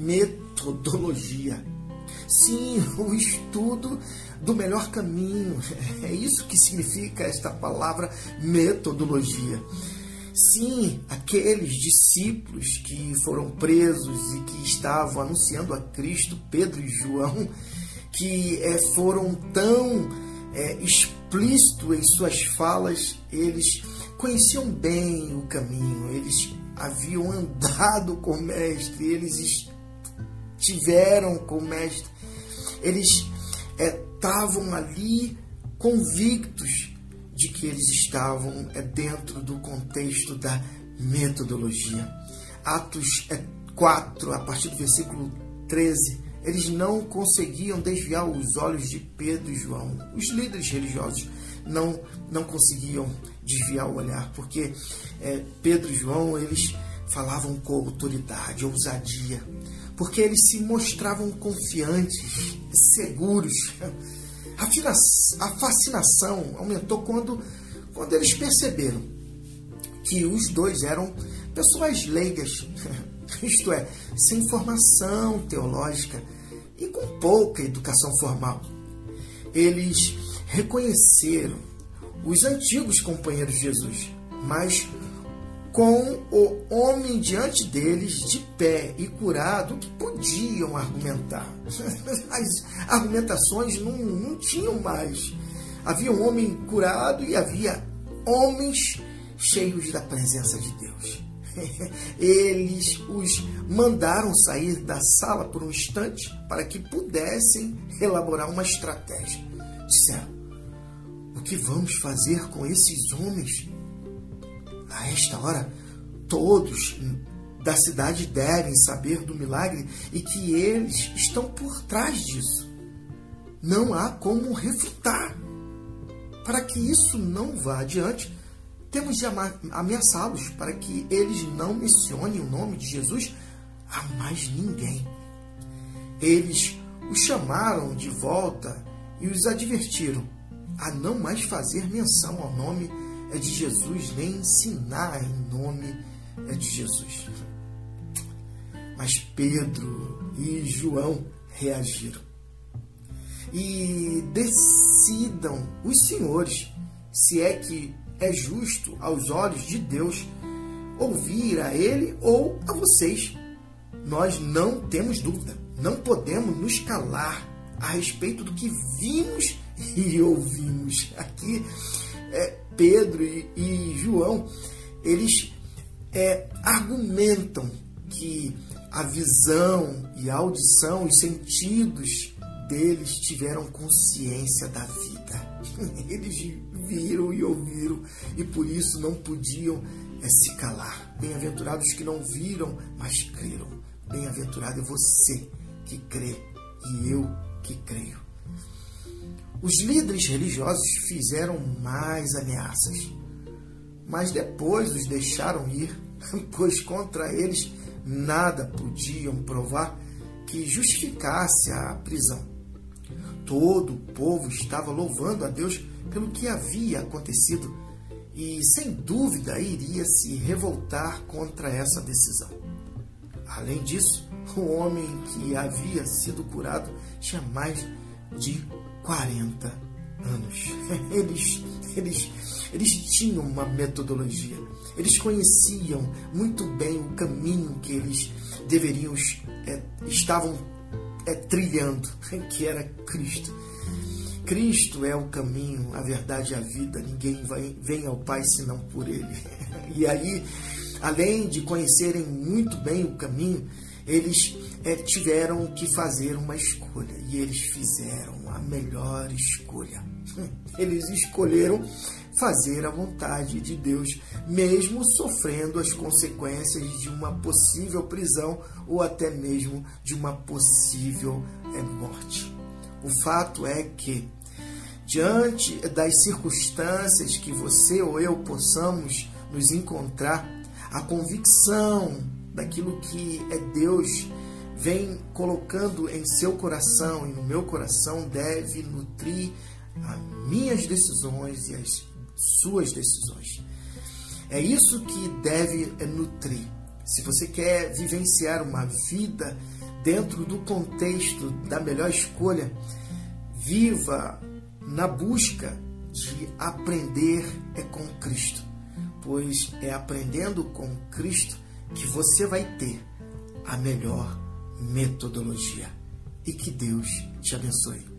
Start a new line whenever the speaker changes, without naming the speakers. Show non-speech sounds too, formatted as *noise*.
metodologia. Sim, o estudo do melhor caminho. *laughs* É isso que significa esta palavra metodologia. Sim, aqueles discípulos que foram presos e que estavam anunciando a Cristo, Pedro e João, que é, foram tão é, explícitos em suas falas, eles conheciam bem o caminho, eles haviam andado com o Mestre, eles estiveram com o Mestre, eles estavam ali convictos de que eles estavam é, dentro do contexto da metodologia. Atos 4, a partir do versículo 13, eles não conseguiam desviar os olhos de Pedro e João. Os líderes religiosos não, não conseguiam desviar o olhar, porque é, Pedro e João eles falavam com autoridade, ousadia, porque eles se mostravam confiantes, seguros. A fascinação aumentou quando, quando eles perceberam que os dois eram pessoas leigas, *laughs* isto é, sem formação teológica e com pouca educação formal. Eles reconheceram os antigos companheiros de Jesus, mas com o homem diante deles de pé e curado que podiam argumentar. *laughs* As argumentações não, não tinham mais. Havia um homem curado e havia homens cheios da presença de Deus. *laughs* Eles os mandaram sair da sala por um instante para que pudessem elaborar uma estratégia. Disseram: O que vamos fazer com esses homens? A esta hora, todos da cidade devem saber do milagre e que eles estão por trás disso. Não há como refutar. Para que isso não vá adiante, temos de ameaçá-los para que eles não mencionem o nome de Jesus a mais ninguém. Eles os chamaram de volta e os advertiram a não mais fazer menção ao nome de Jesus, nem ensinar em nome de Jesus. Mas Pedro e João reagiram. E decidam os senhores se é que é justo aos olhos de Deus ouvir a Ele ou a vocês. Nós não temos dúvida, não podemos nos calar a respeito do que vimos e ouvimos. Aqui, é, Pedro e, e, João, eles é, argumentam que a visão e a audição, os sentidos deles tiveram consciência da vida. *laughs* Eles viram e ouviram e por isso não podiam é, se calar. Bem-aventurados que não viram, mas creram. Bem-aventurado é você que crê e eu que creio. Os líderes religiosos fizeram mais ameaças, mas depois os deixaram ir, *laughs* pois contra eles nada podiam provar que justificasse a prisão. Todo o povo estava louvando a Deus pelo que havia acontecido e, sem dúvida, iria se revoltar contra essa decisão. Além disso, o homem que havia sido curado tinha mais de 40 anos. *laughs* Eles, eles, eles tinham uma metodologia, eles conheciam muito bem o caminho que eles deveriam, é, estavam é, trilhando, *laughs* que era Cristo. Cristo é o caminho, a verdade e a vida. Ninguém vai, vem ao Pai senão por Ele. *laughs* E aí, além de conhecerem muito bem o caminho, eles é, tiveram que fazer uma escolha. E eles fizeram a melhor escolha. *laughs* Eles escolheram fazer a vontade de Deus, mesmo sofrendo as consequências de uma possível prisão ou até mesmo de uma possível é, morte. O fato é que, diante das circunstâncias que você ou eu possamos nos encontrar, a convicção daquilo que é Deus vem colocando em seu coração e no meu coração deve nutrir as minhas decisões e as suas decisões. É isso que deve nutrir. Se você quer vivenciar uma vida dentro do contexto da melhor escolha, viva na busca de aprender é com Cristo, pois é aprendendo com Cristo que você vai ter a melhor metodologia. E que Deus te abençoe.